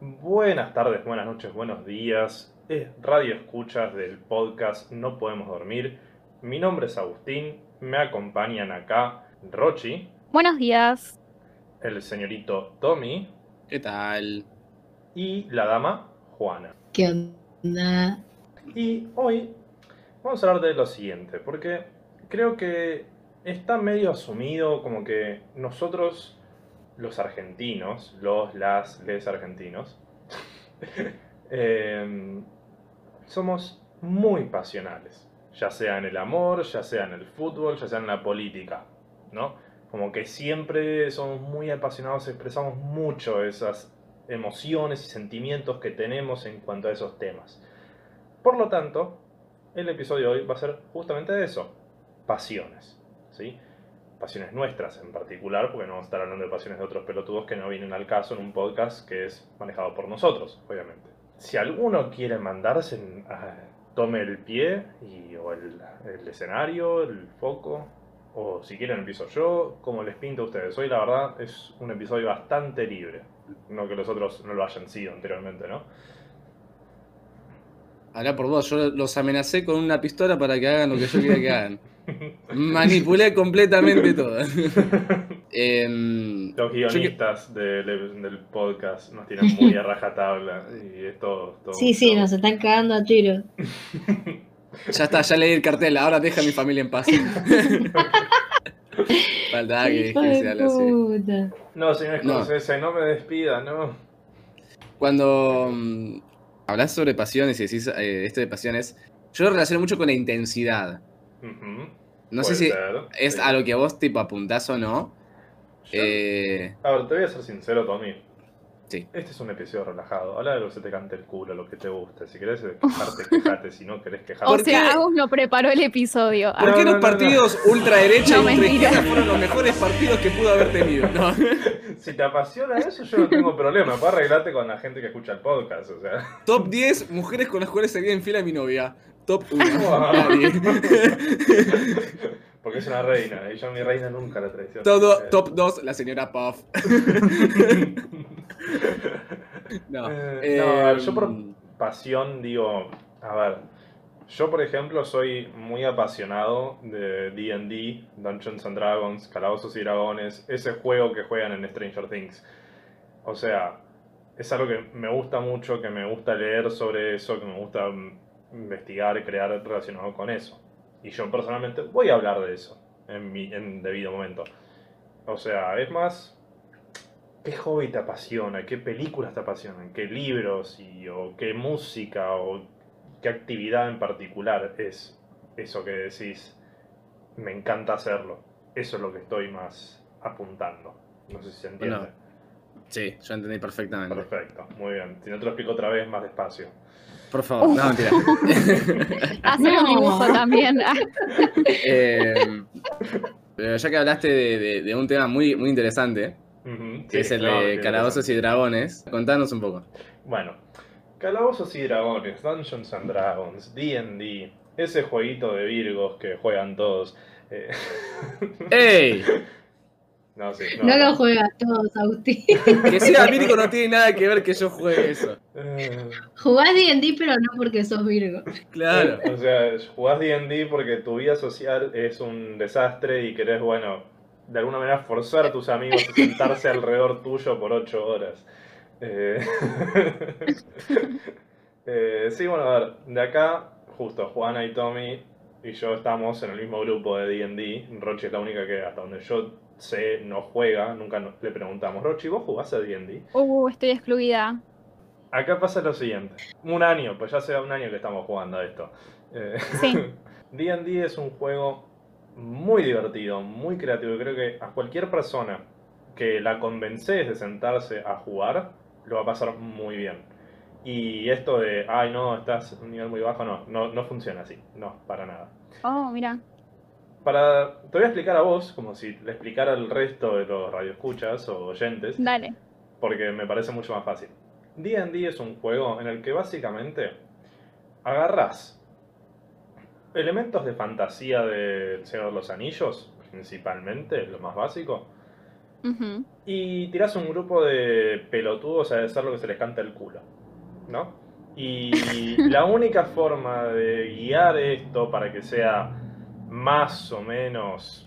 Buenas tardes, buenas noches, buenos días. Es Radio Escuchas del podcast No Podemos Dormir. Mi nombre es Agustín, me acompañan acá Rochi, Buenos días. el señorito Tommy ¿Qué tal? y la dama Juana. ¿Qué onda? Y hoy vamos a hablar de lo siguiente, porque creo que está medio asumido como que nosotros, los argentinos, los, las, les argentinos, em, somos muy pasionales, ya sea en el amor, ya sea en el fútbol, ya sea en la política, ¿no? Como que siempre somos muy apasionados, expresamos mucho esas emociones y sentimientos que tenemos en cuanto a esos temas. Por lo tanto, el episodio de hoy va a ser justamente de eso, pasiones, ¿sí? Pasiones nuestras en particular, porque no vamos a estar hablando de pasiones de otros pelotudos que no vienen al caso en un podcast que es manejado por nosotros, obviamente. Si alguno quiere mandarse, tome el pie y, o el, el escenario, el foco, o si quieren empiezo yo, como les pinta a ustedes. Hoy la verdad es un episodio bastante libre, no que los otros no lo hayan sido anteriormente, ¿no? Habla por vos, yo los amenacé con una pistola para que hagan lo que yo quería que hagan. Manipulé completamente todo. Em, Los que- guionistas del, del podcast nos tienen muy a rajatabla y es todo, todo- Sí, sí, todo- nos están cagando a tiro. ya está, ya leí el cartel, ahora deja a mi familia en paz. Falta que, que se así. No, señor No. Scorsese, no me despida, no. Cuando mm, hablas sobre pasiones y decís eh, esto de pasiones, yo lo relaciono mucho con la intensidad. No puede sé si ser, es sí. a lo que vos tipo apuntás o no. Yo- Eh, A ver, te voy a ser sincero, Tommy. Sí. Este es un episodio relajado. Habla de lo que se te cante el culo, lo que te guste. Si querés quejarte, quejate. Si no querés quejarte. O ¿Por sea? Agus no preparó el episodio. ¿Por No, qué no, los no, no. partidos ultraderecha No, y ultraizquierda fueron los mejores partidos que pudo haber tenido? No. Si te apasiona eso, yo no tengo problema. Puedes arreglarte con la gente que escucha el podcast. O sea. Top 10 mujeres con las cuales sería en fila mi novia. Top 1. Porque es una reina. Y yo a mi reina nunca la traiciono. Todo, Eh, top 2, la señora Puff. no. Eh, no, ver, yo por em, pasión digo, a ver, yo por ejemplo soy muy apasionado de D&D, Dungeons and Dragons, Calabozos y Dragones, ese juego que juegan en Stranger Things. O sea, es algo que me gusta mucho, que me gusta leer sobre eso, que me gusta investigar y crear relacionado con eso. Y yo personalmente voy a hablar de eso en mi en debido momento. O sea, es más, ¿Qué hobby te apasiona? ¿Qué películas te apasionan? ¿Qué libros? Y, ¿O qué música? ¿O qué actividad en particular es eso que decís? Me encanta hacerlo. Eso es lo que estoy más apuntando. No sé si se entiende. Bueno, Sí, yo entendí perfectamente. Perfecto, muy bien. Si no te lo explico otra vez, más despacio. Por favor, no, mentira. Hacer un dibujo también. Ah, Eh, pero ya que hablaste de, de- de un tema muy, muy interesante, que sí, es el claro, de calabozos y dragones, contanos un poco. Bueno, Calabozos y Dragones, Dungeons and Dragons, D&D, ese jueguito de Virgos que juegan todos. eh, ¡Ey! no, sí, No lo juegas todos, Agustín. Que sea Virgo no tiene nada que ver que yo juegue eso. Eh, Jugás D&D, pero no porque sos Virgo. Claro. O sea, jugás D&D porque tu vida social es un desastre y querés, bueno, de alguna manera forzar a tus amigos a sentarse alrededor tuyo por ocho horas. Eh, eh, sí, bueno, a ver, de acá, justo Juana y Tommy y yo estamos en el mismo grupo de D&D. Rochi es la única que, hasta donde yo sé, no juega. Nunca no- le preguntamos, Rochi, ¿vos jugás a D&D? Uh, estoy excluida. Acá pasa lo siguiente. Un año, pues ya hace un año que estamos jugando a esto. Eh, Sí. D&D es un juego muy divertido, muy creativo. y Creo que a cualquier persona que la convences de sentarse a jugar, lo va a pasar muy bien. Y esto de, ay no, estás en un nivel muy bajo, no, no, no funciona así. No, para nada. Oh, mira. Para, te voy a explicar a vos, como si le explicara al resto de los radioescuchas o oyentes, Dale. porque me parece mucho más fácil. D&D es un juego en el que básicamente agarrás elementos de fantasía del Señor de los Anillos, principalmente, lo más básico. Y tirás un grupo de pelotudos a hacer lo que se les canta el culo, ¿no? Y la única forma de guiar esto para que sea más o menos...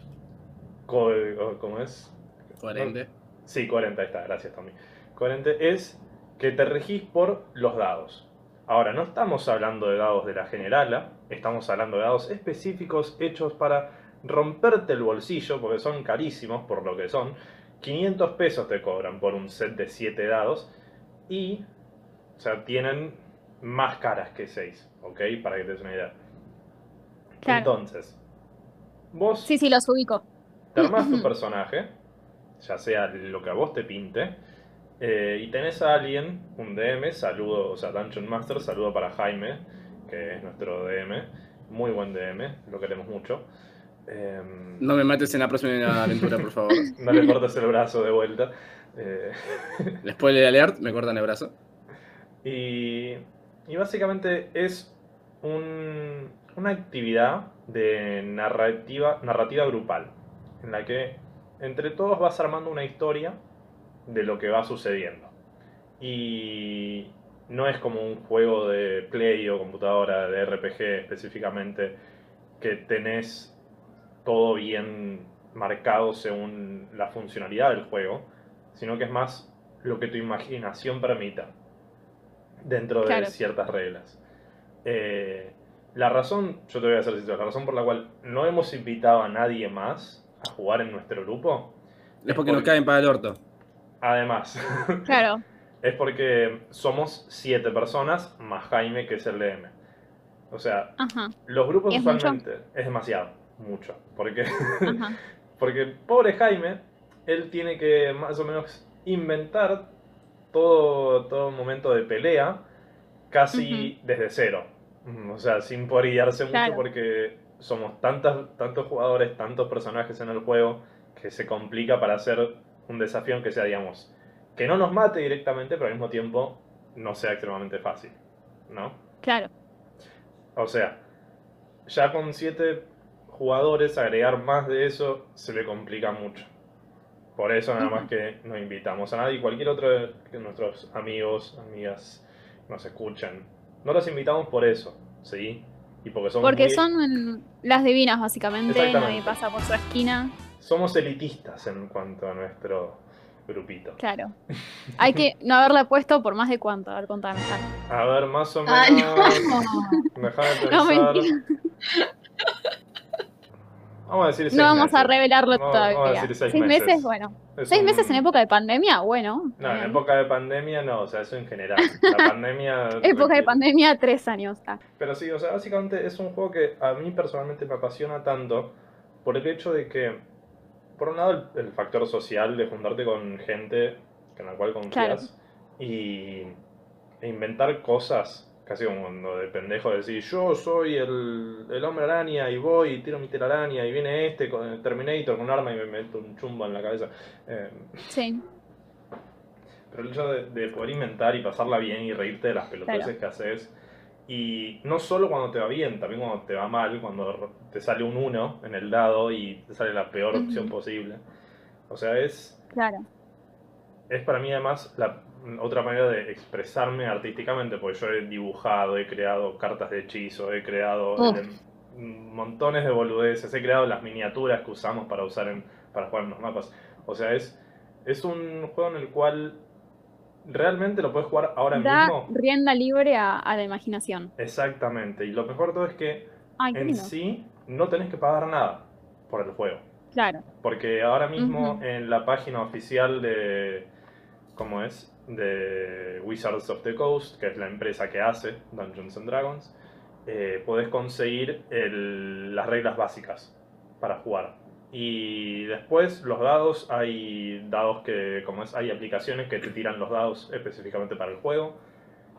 ¿Cómo es? Coherente. Sí, 40 ahí está, gracias Tommy. Coherente es que te regís por los dados. Ahora, no estamos hablando de dados de la generala, estamos hablando de dados específicos hechos para romperte el bolsillo, porque son carísimos por lo que son. 500 pesos te cobran por un set de 7 dados y, o sea, tienen más caras que 6, ¿ok? Para que te des una idea. Claro. Entonces, vos Sí, sí, los ubico. te armás tu personaje, ya sea lo que a vos te pinte, eh, y tenés a alguien, un DM, saludo, o sea, Dungeon Master, saludo para Jaime, que es nuestro DM, muy buen DM, lo queremos mucho. Em, No me mates en la próxima aventura, por favor. no le cortes el brazo de vuelta. Eh, Spoiler alert, me cortan el brazo. y, y básicamente es un- una actividad de narrativa, narrativa grupal, en la que entre todos vas armando una historia de lo que va sucediendo. Y no es como un juego de play o computadora, de RPG específicamente, que tenés todo bien marcado según la funcionalidad del juego, sino que es más lo que tu imaginación permita dentro de Claro. ciertas reglas. Eh, la razón, yo te voy a hacer sincero, la razón por la cual no hemos invitado a nadie más a jugar en nuestro grupo, Es porque nos caen para el orto. además, Claro. es porque somos siete personas más Jaime, que es el DM. O sea, Ajá. los grupos usualmente es demasiado, mucho, porque Ajá. Porque pobre Jaime, él tiene que más o menos inventar todo, todo momento de pelea casi desde cero. O sea, sin poder guiarse mucho Claro. porque somos tantas, tantos jugadores, tantos personajes en el juego que se complica para hacer un desafío que sea, digamos, que no nos mate directamente, pero al mismo tiempo no sea extremadamente fácil, ¿no? Claro. O sea, ya con siete jugadores, agregar más de eso se le complica mucho. Por eso nada más que no invitamos a nadie. Cualquier otro de nuestros amigos, amigas nos escuchan. No los invitamos por eso, ¿sí? Y porque somos, Porque muy- son las divinas, básicamente. Nadie pasa por su esquina. somos elitistas en cuanto a nuestro grupito. Claro. Hay que no haberla puesto por más de cuánto. A ver, contame. A ver, más o menos... Ah, no. Dejá de No, pensar. mentira. Vamos a decir seis No vamos a revelarlo Vamos- vamos a todavía. decir seis meses. meses. bueno. Es Seis un- meses en época de pandemia, bueno. No, en época de pandemia no, o sea, eso en general. La pandemia. Época de pandemia, tres años. ah. Pero sí, o sea, básicamente es un juego que a mí personalmente me apasiona tanto por el hecho de que, por un lado, el, el factor social de juntarte con gente con la cual confías y e inventar cosas, casi como cuando de pendejo decir yo soy el, el hombre araña y voy y tiro mi telaraña y viene este con el Terminator con un arma y me meto un chumbo en la cabeza. Eh, Sí. pero el hecho de, de poder inventar y pasarla bien y reírte de las pelotudeces Claro. que haces. Y no solo cuando te va bien, también cuando te va mal, cuando te sale un 1 en el dado y te sale la peor opción posible. O sea, es, Claro. es para mí además la otra manera de expresarme artísticamente, porque yo he dibujado, he creado cartas de hechizo, he creado eh, montones de boludeces, he creado las miniaturas que usamos para usar en, para jugar en los mapas. O sea, es, es un juego en el cual realmente lo puedes jugar ahora Da mismo. rienda libre a, a la imaginación. Exactamente. Y lo mejor de todo es que Ay, en sí no tenés que pagar nada por el juego. Claro. Porque ahora mismo en la página oficial de. ¿Cómo es? De Wizards of the Coast, que es la empresa que hace Dungeons and Dragons, eh, podés conseguir el- las reglas básicas para jugar. Y después los dados, hay dados que, como es, hay aplicaciones que te tiran los dados específicamente para el juego.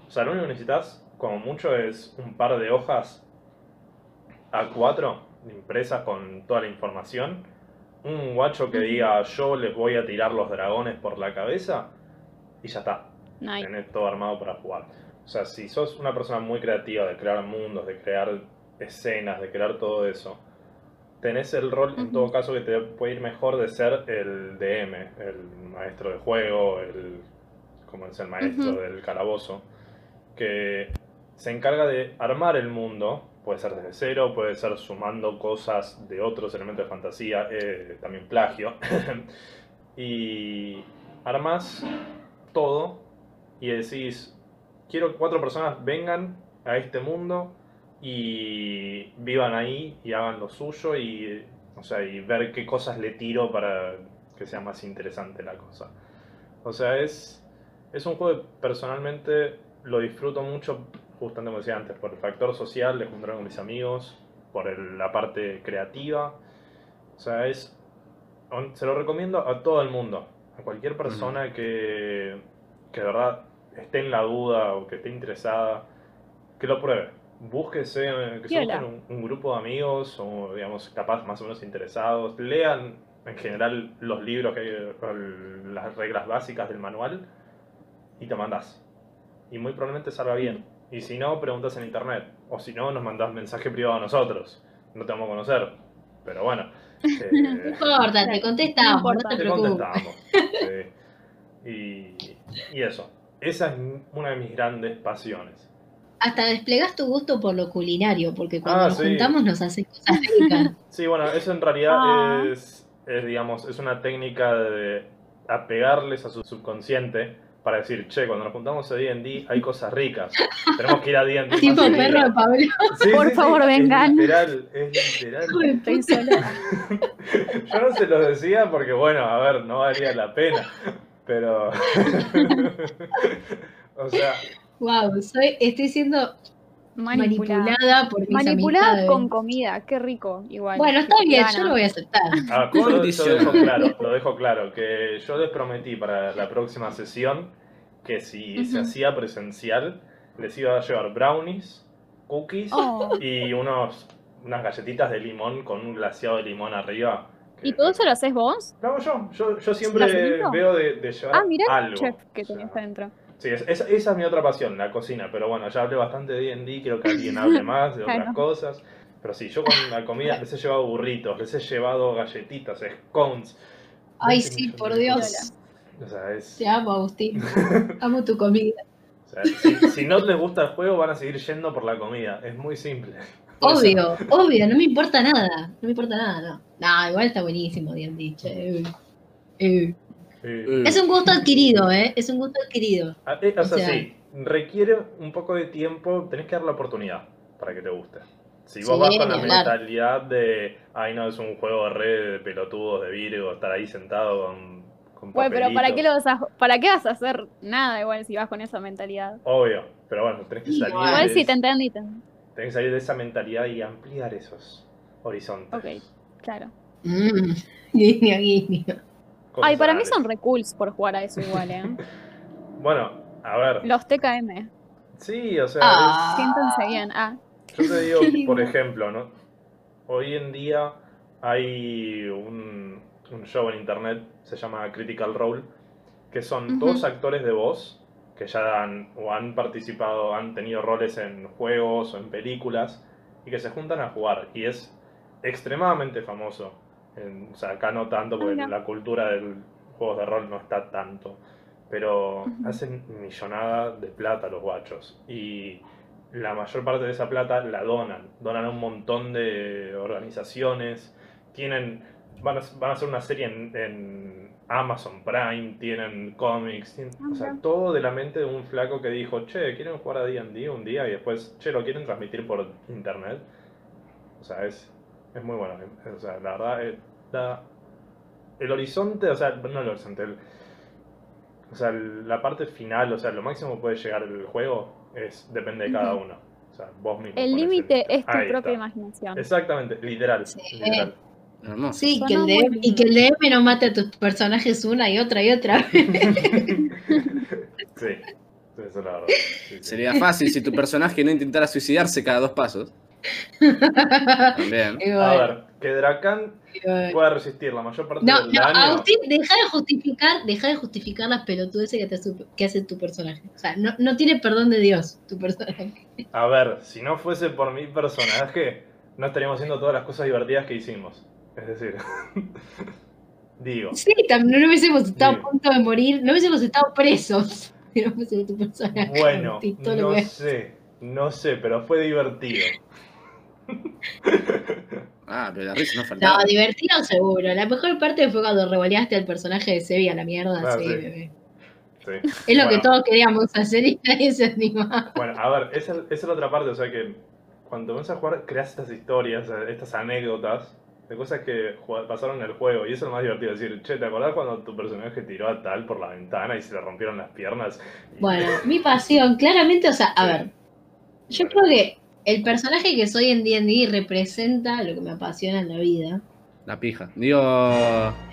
O sea, lo único que necesitas, como mucho, es un par de hojas A4 impresas con toda la información un guacho que diga yo les voy a tirar los dragones por la cabeza y ya está. Nice. Tenés todo armado para jugar. O sea, si sos una persona muy creativa de crear mundos, de crear escenas, de crear todo eso, tenés el rol, en Ujú. todo caso, que te puede ir mejor de ser el DM, el maestro de juego, el, como es el maestro Ujú. del calabozo, que se encarga de armar el mundo, puede ser desde cero, puede ser sumando cosas de otros elementos de fantasía, eh, también plagio, y armas todo y decís, quiero que cuatro personas vengan a este mundo y vivan ahí y hagan lo suyo y, o sea, y ver qué cosas le tiro para que sea más interesante la cosa. O sea, es, es un juego que personalmente lo disfruto mucho, justamente como decía antes, por el factor social de juntarme con mis amigos, por el- la parte creativa. O sea, es, se lo recomiendo a todo el mundo, a cualquier persona que, que de verdad esté en la duda o que esté interesada, que lo pruebe. Búsquese, eh, que se busquen un, un grupo de amigos o, digamos, capaz más o menos interesados. Lean en general los libros que hay, las reglas básicas del manual y te mandás. Y muy probablemente salga bien. Y si no, preguntas en internet. O si no, nos mandás mensaje privado a nosotros. No te vamos a conocer. Pero bueno. Eh, No importa, te contestamos, no, te contestamos. sí. y, y eso. Esa es una de mis grandes pasiones. Hasta desplegás tu gusto por lo culinario, porque cuando Ah, nos sí. juntamos nos hacen cosas ricas. Sí, bueno, eso en realidad Ah. es, es, digamos, es una técnica de apegarles a su subconsciente para decir, che, cuando nos juntamos a D&D hay cosas ricas. Tenemos que ir a D&D. tipo seguido". perro de Pablo. Sí, Por sí, sí, favor, es vengan. literal, es literal. Puta. sola. Yo no se los decía porque, bueno, a ver, no valía la pena. Pero. o sea, Wow, soy, estoy siendo Manipulada. manipulada por mis Manipulada amistades. con comida, qué rico, igual. Bueno, está bien, gana. yo lo voy a aceptar. a- Qué yo, yo condicional. dejo claro, lo dejo claro, que yo les prometí para la próxima sesión que si se Ujú. hacía presencial, les iba a llevar brownies, cookies Oh. y unos, unas galletitas de limón con un glaseado de limón arriba. ¿Y todo eso lo haces vos? Lo hago yo. Yo, yo ¿Lo siempre veo de, de llevar Ah, mirá el algo. chef que O sea, tenés adentro. Sí, es- esa, esa es mi otra pasión, la cocina. Pero bueno, ya hablé bastante de D&D, quiero que alguien hable más de otras Claro. cosas. Pero sí, yo con la comida les he llevado burritos, les he llevado galletitas, scones. Ay, 20 sí, por Dios. cosas. O sea, es, Te amo, Agustín. Amo tu comida. o sea, si, si no les gusta el juego, van a seguir yendo por la comida. Es muy simple. Obvio, obvio, no me importa nada. No me importa nada, no. No, igual está buenísimo, bien dicho. Eh, eh. Sí. Eh, Es un gusto adquirido, ¿eh? Es un gusto adquirido. Ah, eh, O sea, O sea- sí, requiere un poco de tiempo, tenés que dar la oportunidad para que te guste. Si vos Sí, vas con la hablar. mentalidad de, ay no, es un juego de red de pelotudos de Virgo, estar ahí sentado con, con Bueno, pero ¿para qué, lo vas a, ¿para qué vas a hacer nada igual si vas con esa mentalidad? Obvio, pero bueno, tenés que salir, igual de, sí te entendí. te- tenés que salir de esa mentalidad y ampliar esos horizontes. Ok. Claro. Mm, guiño, guiño. Cosas Ay, para mí son re cools por jugar a eso igual, ¿eh? Bueno, a ver, Los TKM. sí, o sea, Ah. Siéntense bien. Ah, Yo te digo, por ejemplo, ¿no? Hoy en día hay un, un show en internet, se llama Critical Role, que son todos actores de voz que ya han, o han participado, han tenido roles en juegos o en películas y que se juntan a jugar. Y es extremadamente famoso. En- o sea, acá no tanto, porque la cultura del juegos de rol no está tanto. Pero hacen millonada de plata los guachos. Y la mayor parte de esa plata la donan. Donan a un montón de organizaciones. Tienen. Van a, van a hacer una serie en, en Amazon Prime, tienen cómics, tienen- o sea, todo de la mente de un flaco que dijo, che, ¿quieren jugar a D&D un día? Y después, che, ¿lo quieren transmitir por internet? O sea, es, es muy bueno. O sea, la verdad, eh, da- el horizonte, o sea, no el horizonte, el- o sea, la parte final, o sea, lo máximo que puede llegar el juego es depende de cada uno. O sea, vos mismo. el límite es tu Ahí propia está. imaginación. Exactamente, literal. Sí. literal. Hermoso. Sí, Sonó que el, DM, y que el DM no mate a tus personajes una y otra y otra. Sí, sí, eso es la verdad. Sí, sí. Sería fácil si tu personaje no intentara suicidarse cada dos pasos. También. A ver, que Dracan pueda resistir la mayor parte No, del no, daño. Agustín, deja de justificar, deja de justificar las pelotudeces que, te hace- que hace tu personaje. O sea, no, no tiene perdón de Dios tu personaje. A ver, si no fuese por mi personaje, no estaríamos haciendo todas las cosas divertidas que hicimos. Es decir, digo, Sí, también no hubiésemos estado a punto de morir, no hubiésemos estado presos si no fuese tu personaje. bueno, Agustín, no sé, no sé, pero fue divertido. Ah, pero la risa no faltaba. No, divertido seguro. La mejor parte fue cuando revoleaste al personaje de Sebi a la mierda. Ah, sí, sí. bebé. Sí. Es lo Bueno. que todos queríamos hacer y nadie se animaba. Bueno, a ver, esa, esa es la otra parte, o sea que cuando vas a jugar creas estas historias, eh, estas anécdotas de cosas que pasaron en el juego y eso es lo más divertido, decir, che, ¿te acordás cuando tu personaje tiró a tal por la ventana y se le rompieron las piernas? Bueno, mi pasión, claramente, o sea, a Sí. ver, yo creo que el personaje que soy en D&D representa lo que me apasiona en la vida. La pija. Digo.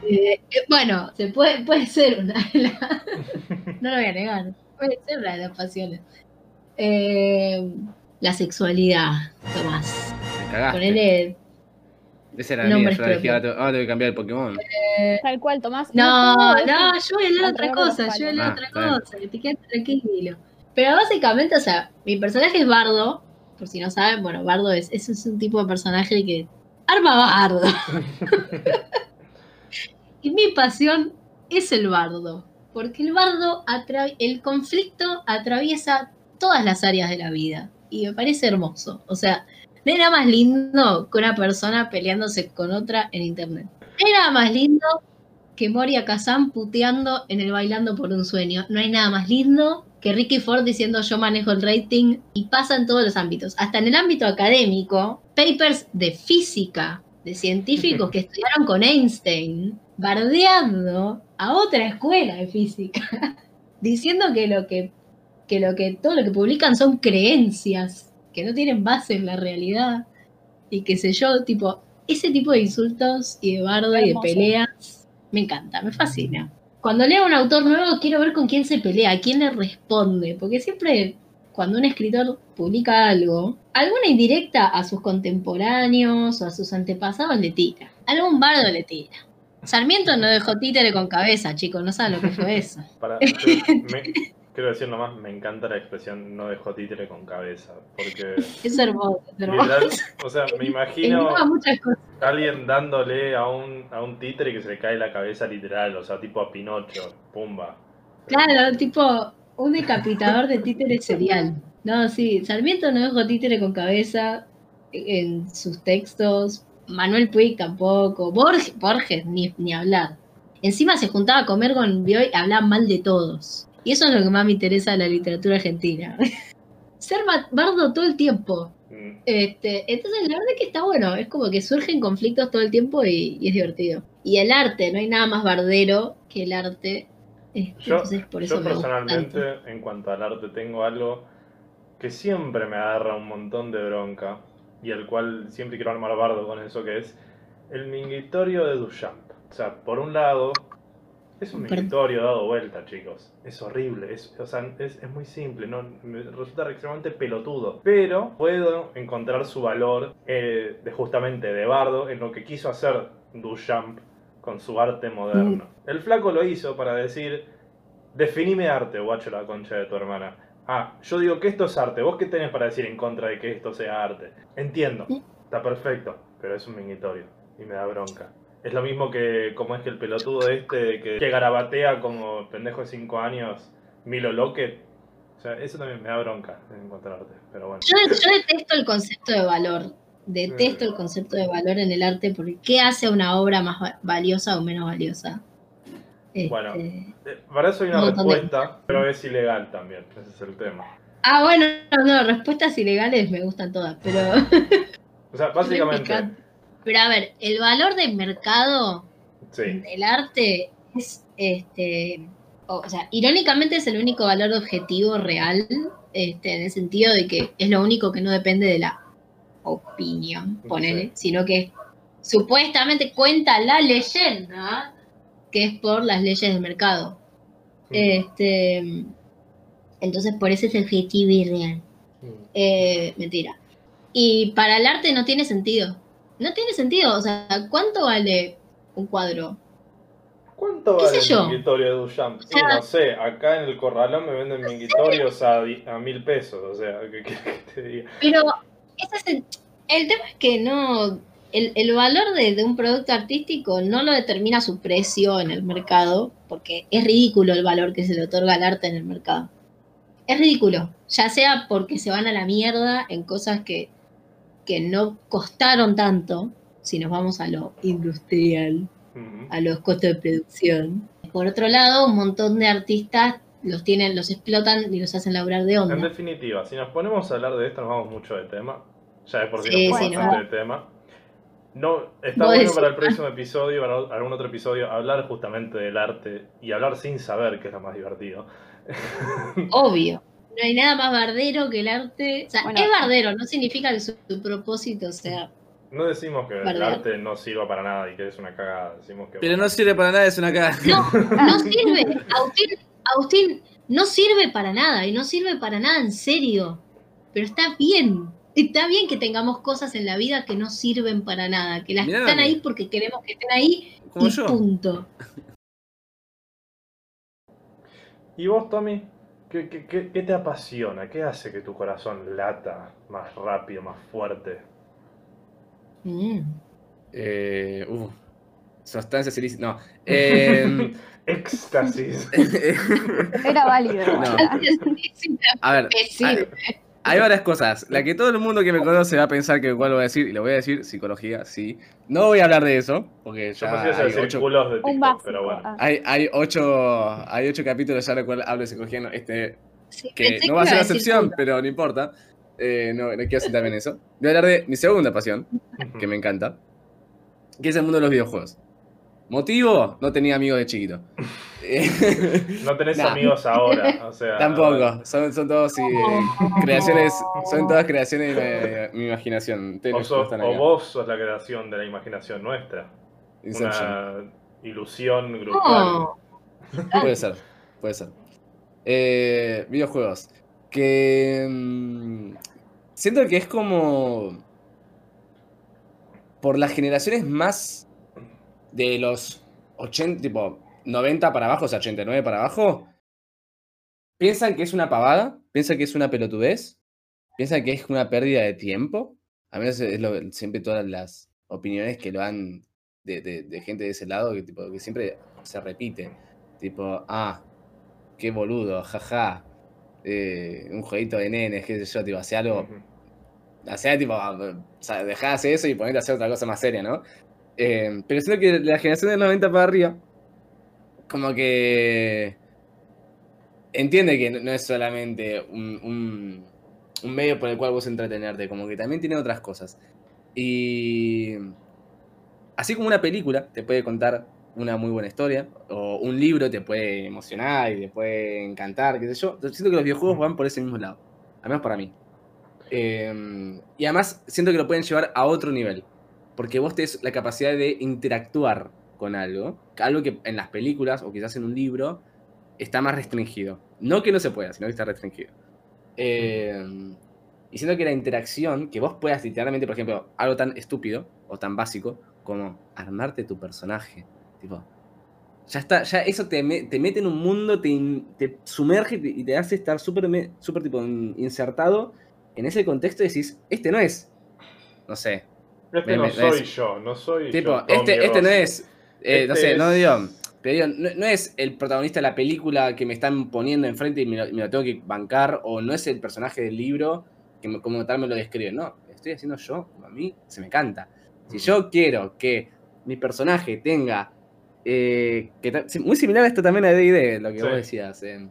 Eh, eh, bueno, se puede, puede ser una de las... no lo voy a negar, puede ser una de las pasiones. Eh, la sexualidad, Tomás. Me cagaste. Ponele... Esa era la mía. Yo dije, propios. ah, tengo- que cambiar el Pokémon. Tal cual, Tomás. No, no, yo voy a hablar otra cosa, yo voy a hablar otra Ah, está bien. cosa, que te quedes tranquilo. Pero básicamente, o sea, mi personaje es Bardo, por si no saben, bueno, Bardo es, es, es un tipo de personaje que arma Bardo. y mi pasión es el Bardo, porque el Bardo, el conflicto atraviesa todas las áreas de la vida y me parece hermoso. O sea, no hay nada más lindo que una persona peleándose con otra en internet. No hay nada más lindo que Moria Kazan puteando en el Bailando por un Sueño. No hay nada más lindo que Ricky Ford diciendo yo manejo el rating y pasa en todos los ámbitos. Hasta en el ámbito académico, papers de física, de científicos que estudiaron con Einstein, bardeando a otra escuela de física, diciendo que lo que, que lo que todo lo que publican son creencias que no tienen base en la realidad y qué sé yo, tipo, ese tipo de insultos y de bardo y de peleas me encanta, me fascina. Cuando leo a un autor nuevo quiero ver con quién se pelea, quién le responde, porque siempre cuando un escritor publica algo, alguna indirecta a sus contemporáneos o a sus antepasados le tira, algún bardo le tira. Sarmiento no dejó títere con cabeza, chicos, no saben lo que fue eso. Para, me- quiero decir nomás, me encanta la expresión no dejó títere con cabeza, porque Es hermoso, es hermoso. literal, o sea, me imagino cosas. alguien dándole a un, a un títere que se le cae la cabeza literal, o sea, tipo a Pinocho, pumba. Claro, tipo un decapitador de títeres serial. No, sí, Sarmiento no dejó títere con cabeza en sus textos. Manuel Puig tampoco. Borges, Borges ni, ni hablar. Encima se juntaba a comer con Bioy y hablaba mal de todos. Y eso es lo que más me interesa de la literatura argentina. Ser ba- bardo todo el tiempo. Mm, Este, entonces la verdad que está bueno, es como que surgen conflictos todo el tiempo y, y es divertido. Y el arte, no hay nada más bardero que el arte. Este, Yo, entonces por eso yo personalmente, en cuanto al arte, tengo algo que siempre me agarra un montón de bronca y al cual siempre quiero armar bardo con eso, que es el minguitorio de Duchamp. O sea, por un lado, es un Perdón. dado vuelta, chicos. Es horrible, es, o sea, es, es muy simple, no, me resulta extremadamente pelotudo. Pero puedo encontrar su valor eh, de justamente de bardo en lo que quiso hacer Duchamp con su arte moderno. El flaco lo hizo para decir, definime arte, guacho la concha de tu hermana. Ah, yo digo que esto es arte, vos qué tenés para decir en contra de que esto sea arte. Entiendo, está perfecto, pero es un minguitorio y me da bronca. Es lo mismo que como es que el pelotudo este que, que garabatea como pendejo de 5 años, Milo Lockett. O sea, eso también me da bronca en cuanto al arte, pero bueno. Yo, yo detesto el concepto de valor. Detesto el concepto de valor en el arte porque ¿qué hace una obra más va- valiosa o menos valiosa? Este, Bueno. Para eso hay una Un montón de- respuesta, pero es ilegal también, ese es el tema. Ah, bueno, no, no, respuestas ilegales me gustan todas, pero... O sea, básicamente, Pero a ver, el valor de mercado sí. del arte es, este, o sea, irónicamente es el único valor objetivo real, este, en el sentido de que es lo único que no depende de la opinión, ponele, Sí. sino que supuestamente cuenta la leyenda que es por las leyes del mercado. Este, entonces por eso es objetivo y real. Mm. Eh, mentira. Y para el arte no tiene sentido. No tiene sentido. O sea, ¿cuánto vale un cuadro? ¿Cuánto ¿Qué vale el yo? minguitorio de Duchamp? Sí, no sé, acá en el corralón me venden minguitorios a, a mil pesos, o sea, ¿qué quieres que te diga? Pero ese es el, el tema es que no. El, el valor de, de un producto artístico no lo determina su precio en el mercado, porque es ridículo el valor que se le otorga al arte en el mercado. Es ridículo, ya sea porque se van a la mierda en cosas que, que no costaron tanto, si nos vamos a lo industrial, a los costos de producción. Por otro lado, un montón de artistas los tienen, los explotan y los hacen laburar de En onda. definitiva, si nos ponemos a hablar de esto, nos vamos mucho de tema. Ya de por sí, nos sí, no. bastante de tema. No, está bueno decís- para el próximo episodio, para algún otro episodio, hablar justamente del arte y hablar sin saber, que es lo más divertido. Obvio. No hay nada más bardero que el arte. O sea, Bueno. es bardero, no significa que su, su propósito sea. No decimos que el arte no sirva para nada y que es una cagada, decimos que... Pero no sirve para nada, es una cara. No, no sirve. Agustín, Agustín, no sirve para nada. Y no sirve para nada en serio. Pero está bien. Está bien que tengamos cosas en la vida que no sirven para nada. Que las Mirá, están ahí porque queremos que estén ahí. Como y yo. punto. ¿Y vos, Tommy? ¿Qué, qué, qué- qué te apasiona? ¿Qué hace que tu corazón lata más rápido, más fuerte? Mm. Eh, uh, sustancias ilícitas. No. Eh, Éxtasis. Era válido. No. A ver. Hay, varias cosas. La que todo el mundo que me conoce va a pensar que cuál voy a decir, y lo voy a decir, psicología, sí. No voy a hablar de eso, porque Yo ya pensé a hay decir ocho, culos de TikTok, básico. pero bueno. ah. hay, hay ocho, hay ocho capítulos ya en los cuales hablo de psicología. no, Este, Sí, que no va a ser la excepción, culo. pero no importa. Eh, no, no quiero sentarme en eso. Voy a hablar de mi segunda pasión, que me encanta, que es el mundo de los videojuegos. ¿Motivo? No tenía amigos de chiquito. Eh, No tenés Nah. amigos ahora, o sea... Tampoco, son, son todos sí, creaciones, son todas creaciones de mi, mi imaginación. Ustedes O, sos- vos sos la creación de la imaginación nuestra. Inception. Una ilusión grupal. No. Puede ser, puede ser. Eh, videojuegos. Que. mm, siento que es como. Por las generaciones más de los 80, tipo 90 para abajo, o sea, 89 para abajo, piensan que es una pavada, piensan que es una pelotudez, piensan que es una pérdida de tiempo. A menos es lo- siempre todas las opiniones que lo han de, de- de gente de ese lado, que, tipo, que siempre se repite. Tipo, ah, qué boludo, jaja. eh, un jueguito de nenes, qué sé yo, tipo, hace algo. Hacía tipo, o sea, dejá de hacer eso y ponerte a hacer otra cosa más seria, ¿no? Eh, pero siento que la generación del 90 para arriba, como que entiende que no es solamente un, un- un medio por el cual vos entretenerte, como que también tiene otras cosas. Y así como una película te puede contar una muy buena historia, o un libro te puede emocionar y te puede encantar, qué sé yo siento que los videojuegos van por ese mismo lado, al menos para mí. Eh, y además siento que lo pueden llevar a otro nivel. Porque vos tenés la capacidad de interactuar con algo. Algo que en las películas o quizás en un libro está más restringido. No que no se pueda, sino que está restringido. Eh, y siento que la interacción, que vos puedas literalmente, por ejemplo, algo tan estúpido o tan básico como armarte tu personaje. Tipo, ya está, ya eso te, me- te mete en un mundo, te, te sumerge y te, hace estar súper súper tipo in- insertado en ese contexto y decís, este no es, no sé, Este Me- no me- soy es- yo, no soy tipo, yo. Este, este no es, eh, no Este sé, no digo, pero digo, no, no es el protagonista de la película que me están poniendo enfrente y me lo, me lo tengo que bancar, o no es el personaje del libro que me- como tal me lo describe, no, estoy haciendo yo, a mí se me canta. Si yo quiero que mi personaje tenga, eh, que muy similar a esto también a D&D, lo que Sí. vos decías, eh,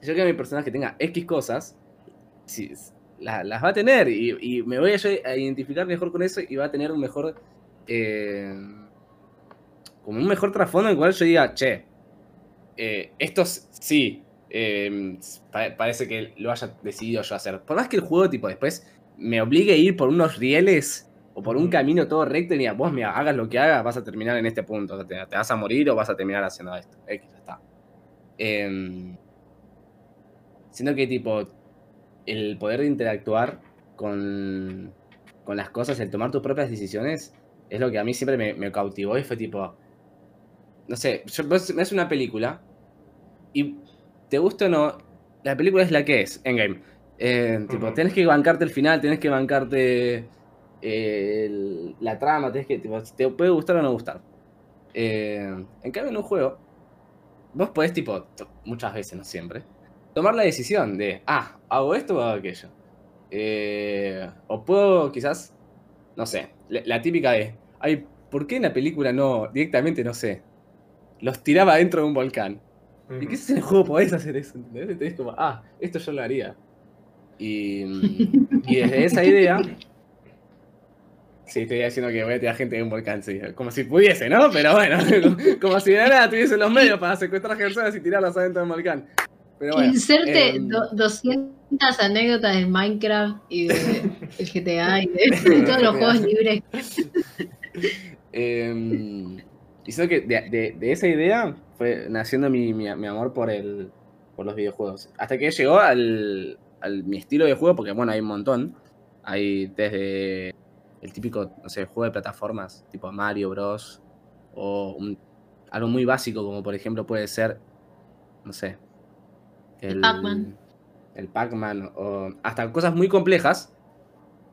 si yo quiero que mi personaje tenga X cosas, la- las va a tener y, y me voy a, identificar mejor con eso y va a tener un mejor, eh, como un mejor trasfondo en el cual yo diga, che, eh, esto sí, eh, pa- parece que lo haya decidido yo hacer. Por más que el juego, tipo, después me obligue a ir por unos rieles o por un camino todo recto y mira, vos mira, hagas lo que hagas, vas a terminar en este punto. O sea, te, te vas a morir o vas a terminar haciendo esto. X, ya está. Em, siento que, tipo, el poder de interactuar con, con las cosas, el tomar tus propias decisiones, es lo que a mí siempre me, me cautivó y fue tipo, no sé, yo, vos ves una película y te gusta o no, la película es la que es, Endgame. Eh, tipo, Ujú. tenés que bancarte el final, tenés que bancarte eh, el- la trama, tenés que, tipo, te puede gustar o no gustar. Eh, en cambio, en un juego, vos podés, tipo, muchas veces, no siempre, tomar la decisión de, ah, hago esto o hago aquello. Eh, o puedo, quizás, no sé, la, la típica de, ay, ¿por qué en la película no, directamente, no sé, los tiraba dentro de un volcán? Y Ujú. quizás en el juego podés hacer eso, ¿entendés? Entonces, como, ah, esto yo lo haría. Y, y desde esa idea. Sí, estoy diciendo que voy a tirar gente de un volcán, sí. Como si pudiese, ¿no? Pero bueno, como si de nada tuviese los medios para secuestrar personas y tirarlas adentro del volcán. Pero bueno. Inserte em, do- 200 anécdotas de Minecraft y de el GTA y de, de todos los juegos libres. Eh, y solo que de, de- de esa idea fue naciendo mi, mi- mi amor por el por los videojuegos. Hasta que llegó al, al- mi estilo de juego, porque bueno, hay un montón. Hay desde el típico, no sé, juego de plataformas, tipo Mario Bros. O un- algo muy básico, como por ejemplo puede ser, no sé, El Pac-Man. El Pac-Man, o hasta cosas muy complejas,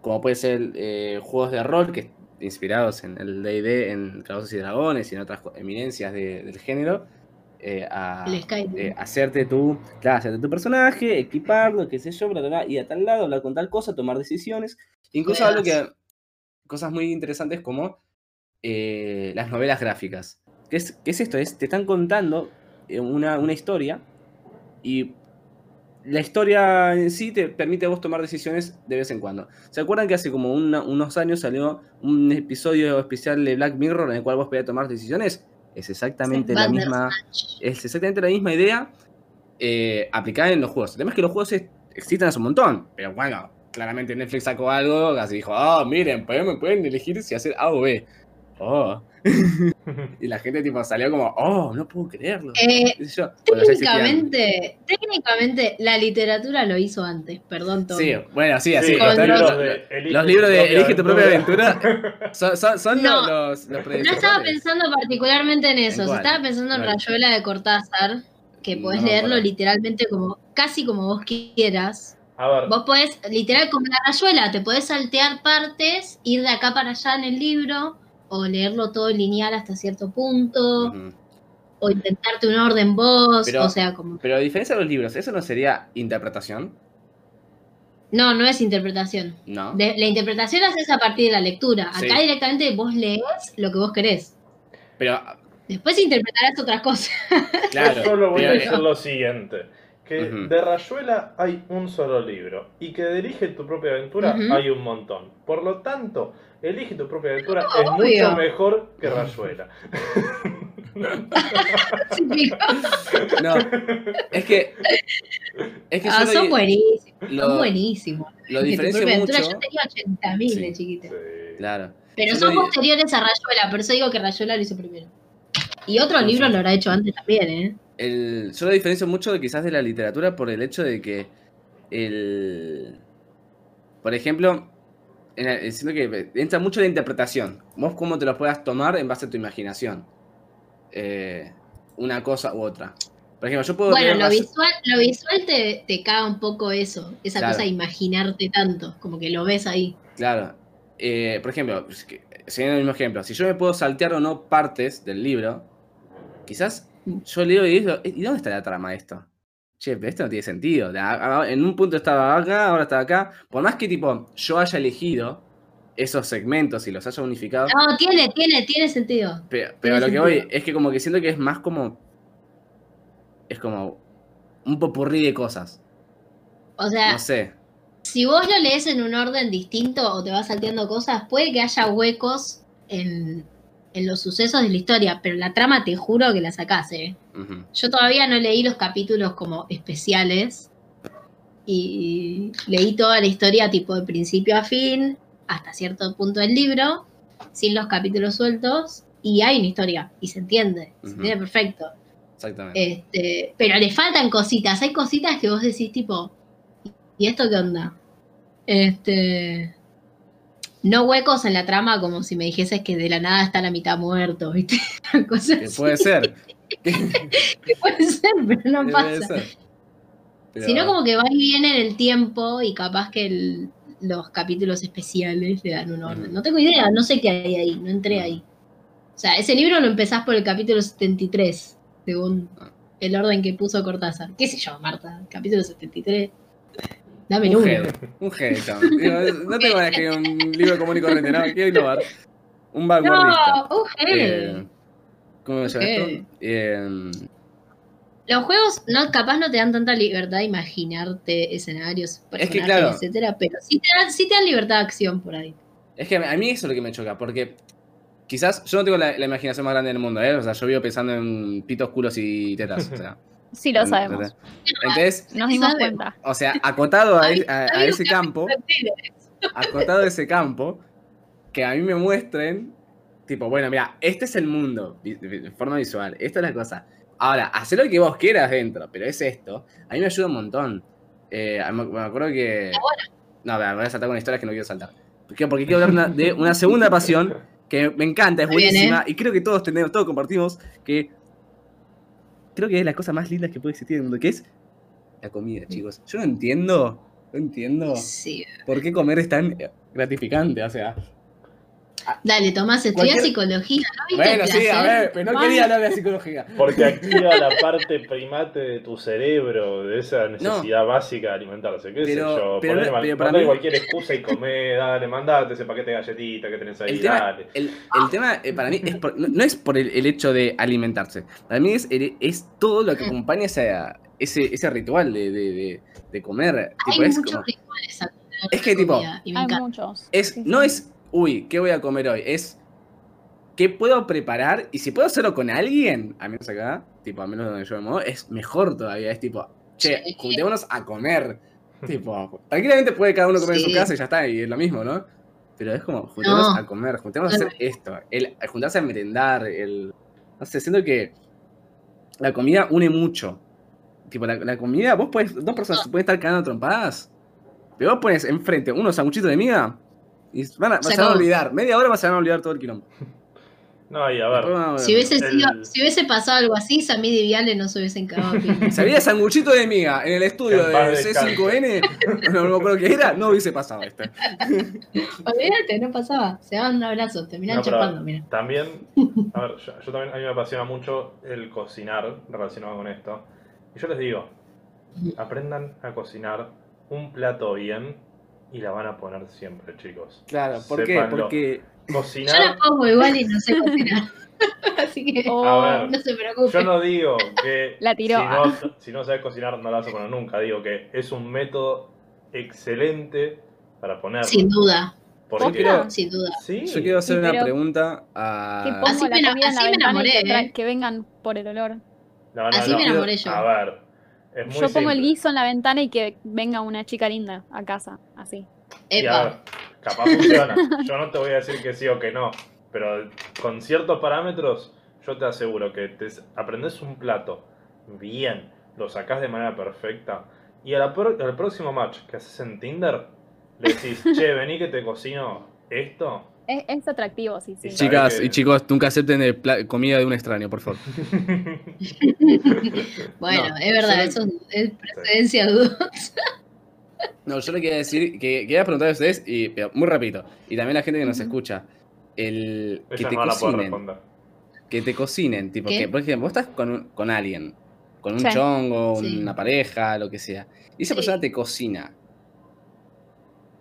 como puede ser eh, juegos de rol que inspirados en el D&D, en Calabozos y Dragones y en otras eminencias de- del género, eh, a eh, hacerte tu, claro, hacerte tu personaje, equiparlo, qué sé yo, bla, bla, bla, ir a tal lado, hablar con tal cosa, tomar decisiones. Incluso que cosas muy interesantes como eh, las novelas gráficas. ¿Qué es, qué es esto? Es, te están contando una, una historia y la historia en sí te permite a vos tomar decisiones de vez en cuando. ¿Se acuerdan que hace como una- unos años salió un episodio especial de Black Mirror en el cual vos podías tomar decisiones? Es exactamente la misma es exactamente la misma idea eh, aplicada en los juegos. El tema es que los juegos es- existen hace un montón, pero bueno, claramente Netflix sacó algo, así dijo, oh, miren, pueden, pueden elegir si hacer A o B. Oh. y la gente tipo salió como, oh, no puedo creerlo. Eh, yo. Técnicamente, técnicamente, la literatura lo hizo antes, perdón, Tom. Sí, bueno, sí, así. Sí, los, libros, los- de Elige los tu libros de propia Elige tu propia aventura son, son- son No, los, los, No estaba pensando particularmente en eso, estaba pensando en. Rayuela de Cortázar, que podés leerlo literalmente como, casi como vos quieras. A ver, Vos podés, literal como la rayuela, te podés saltear partes, ir de acá para allá en el libro, o leerlo todo lineal hasta cierto punto, o inventarte un orden vos, Pero- o sea, como... Pero a diferencia de los libros, ¿eso no sería interpretación? No, no es interpretación. No. De- la interpretación la haces a partir de la lectura. Sí. Acá directamente vos lees lo que vos querés. Pero, Después interpretarás otras cosas. claro. yo solo voy a decir lo siguiente. Que de Rayuela hay un solo libro y que de Elige tu propia aventura hay un montón. Por lo tanto, Elige tu propia aventura No, es obvio. mucho mejor que Rayuela. No, es que. Es que Ah, son buenísimos, lo- son buenísimos. lo De tu diferencio propia aventura, mucho. Yo tenía 80.000 Sí. de chiquita. Sí. Claro. Pero Yo son lo- posteriores a Rayuela, por eso digo que Rayuela lo hizo primero. Y otro No libro lo habrá hecho antes también, ¿eh? El, yo lo diferencio mucho de quizás de la literatura por el hecho de que el. Por ejemplo, siento que entra mucho la interpretación. Vos cómo te lo puedas tomar en base a tu imaginación. Eh, una cosa u otra. Por ejemplo, yo puedo Bueno, lo visual, lo visual te, te caga un poco eso, esa Claro. cosa de imaginarte tanto, como que lo ves ahí. Claro. Eh, por ejemplo, siguiendo el mismo ejemplo, si yo me puedo saltear o no partes del libro, quizás yo leo y digo, ¿y dónde está la trama de esto? Che, pero esto no tiene sentido. En un punto estaba acá, ahora está acá. Por más que tipo yo haya elegido esos segmentos y los haya unificado, No, tiene, tiene, tiene sentido. pero, pero tiene lo que voy sentido. es que como que siento que es más como. Es como un popurrí de cosas. O sea, No sé. si vos lo lees en un orden distinto o te vas salteando cosas, puede que haya huecos en, en los sucesos de la historia, pero la trama te juro que la sacás, ¿eh? Ujú. Yo todavía no leí los capítulos como especiales y leí toda la historia tipo de principio a fin, hasta cierto punto del libro, sin los capítulos sueltos, y hay una historia, y se entiende, se entiende perfecto. Exactamente. Este, pero le faltan cositas, hay cositas que vos decís tipo, ¿y esto qué onda? Este. No huecos en la trama como si me dijeses que de la nada está a la mitad muerto, ¿viste? Cosas Que así. puede ser. Que puede ser, pero no pasa. puede ser. Pero- Sino como que va y viene en el tiempo y capaz que el- los capítulos especiales le dan un orden. Mm. No tengo idea, no sé qué hay ahí, no entré ahí. O sea, ese libro lo empezás por el capítulo 73, según el orden que puso Cortázar. ¿Qué sé yo, Marta? Capítulo 73. Dame Un uno. G, un. Digo, No tengo de escribir un libro común y corriente, no, quiero innovar. Un vanguardista. No, un G. Eh, ¿Cómo se llama esto? Eh, Los juegos no, capaz no te dan tanta libertad de imaginarte escenarios, Es que, personajes, claro. etcétera, pero sí te, dan, sí te dan libertad de acción por ahí. es que a mí eso es lo que me choca, porque quizás yo no tengo la, la imaginación más grande del mundo, ¿eh? O sea, yo vivo pensando en pitos, culos y tetas. O sea, Sí, lo sabemos. Entonces, Nos dimos Sabemos. cuenta. o sea, acotado a, a- a ese campo, acotado a ese campo, que a mí me muestren, tipo, bueno, mira, este es el mundo, de forma visual, esta es la cosa. Ahora, hacer lo que vos quieras dentro, pero es esto, a mí me ayuda un montón. Eh, me, me acuerdo que... No, me voy a saltar con historias que no quiero saltar. Porque, porque quiero hablar una- de una segunda pasión que me encanta, es Muy bien, buenísima, ¿eh? y creo que todos tenemos, todos compartimos, que creo que es la cosa más linda que puede existir en el mundo, que es la comida, chicos. Yo no entiendo, no entiendo Sí. por qué comer es tan gratificante, o sea... Dale, Tomás, estudia Cualquier- psicología, ¿no viste Bueno, sí, a ver, pero no quería hablar de psicología. Porque activa la parte primate de tu cerebro, de esa necesidad básica de alimentarse. ¿Qué sé Pero- yo? pero mal- pero para mandale mí- cualquier excusa y comé, dale, mandate ese paquete de galletitas que tenés ahí, El tema, dale. el, el tema eh, para mí es por- no, no es por el, el hecho de alimentarse. Para mí es, todo lo que acompaña ese, ese, ese ritual de, de, de- de comer. Hay Tipo, es, muchos como- rituales Es que, tipo, Hay muchos. es- Sí, no es, uy, ¿qué voy a comer hoy? Es, ¿qué puedo preparar? Y si puedo hacerlo con alguien, a menos acá, tipo, a menos donde yo me muevo, es mejor todavía. Es tipo, che, Sí. juntémonos a comer. tipo, tranquilamente puede cada uno comer en su casa y ya está, y es lo mismo, ¿no? Pero es como, juntémonos No. a comer, juntémonos a hacer esto. El, juntarse a merendar, el. No sé, siento que la comida une mucho. Tipo, la, la comida, vos podés, dos personas se pueden estar cagando trompadas. Pero vos pones enfrente unos sanguchitos de miga y van a, Se se van olvidar. Media hora vas a olvidar todo el quilombo. No, y a ver, van Si hubiese, El- sido- si hubiese pasado algo así, Samid y Viale no se hubiesen cagado. Si había sanguchito de miga en el estudio de paz descanse. C5N, no me acuerdo qué era, no hubiese pasado esto. Olvídate, no pasaba. Se daban un abrazo, terminaban No, pero chapando, mira. También, a ver, yo, yo también, a mí me apasiona mucho el cocinar relacionado con esto. Y yo les digo, aprendan a cocinar un plato bien y la van a poner siempre, chicos. Claro, ¿por qué? Porque Yo la Cocinar, pongo igual y no sé cocinar. Así que Oh, A ver. no se preocupe. yo no digo que La tiró. Si, no, si no sabes cocinar no la vas a poner nunca. Digo que es un método excelente para ponerlo. Sin duda, Porque, quiero- sin duda. Sí. yo quiero hacer Sí, una pregunta que a. pongo Así la me en la enamoré, ¿eh? que vengan por el olor. No, no, Así no. me enamoré yo. A ver, es muy Yo pongo el guiso en la ventana y que venga una chica linda a casa, así. Y a ver, Epa. capaz funciona. Yo no te voy a decir que sí o que no, pero con ciertos parámetros, yo te aseguro que te aprendes un plato bien, lo sacás de manera perfecta, y al próximo match que haces en Tinder, le decís, che, vení que te cocino esto. Es, es atractivo, sí, sí. Chicas que- y chicos, nunca acepten comida de un extraño, por favor. Bueno, No, es verdad, eso es precedencia dudosa. No, yo le quería decir, que quería preguntar a ustedes, y, pero muy rapidito, y también a la gente que nos Ujú. escucha, el que te no cocinen, que te cocinen, tipo, ¿Qué? que, por ejemplo, vos estás con, un- con alguien, con un Sí. chongo, Sí. una pareja, lo que sea, y esa Sí. persona te cocina.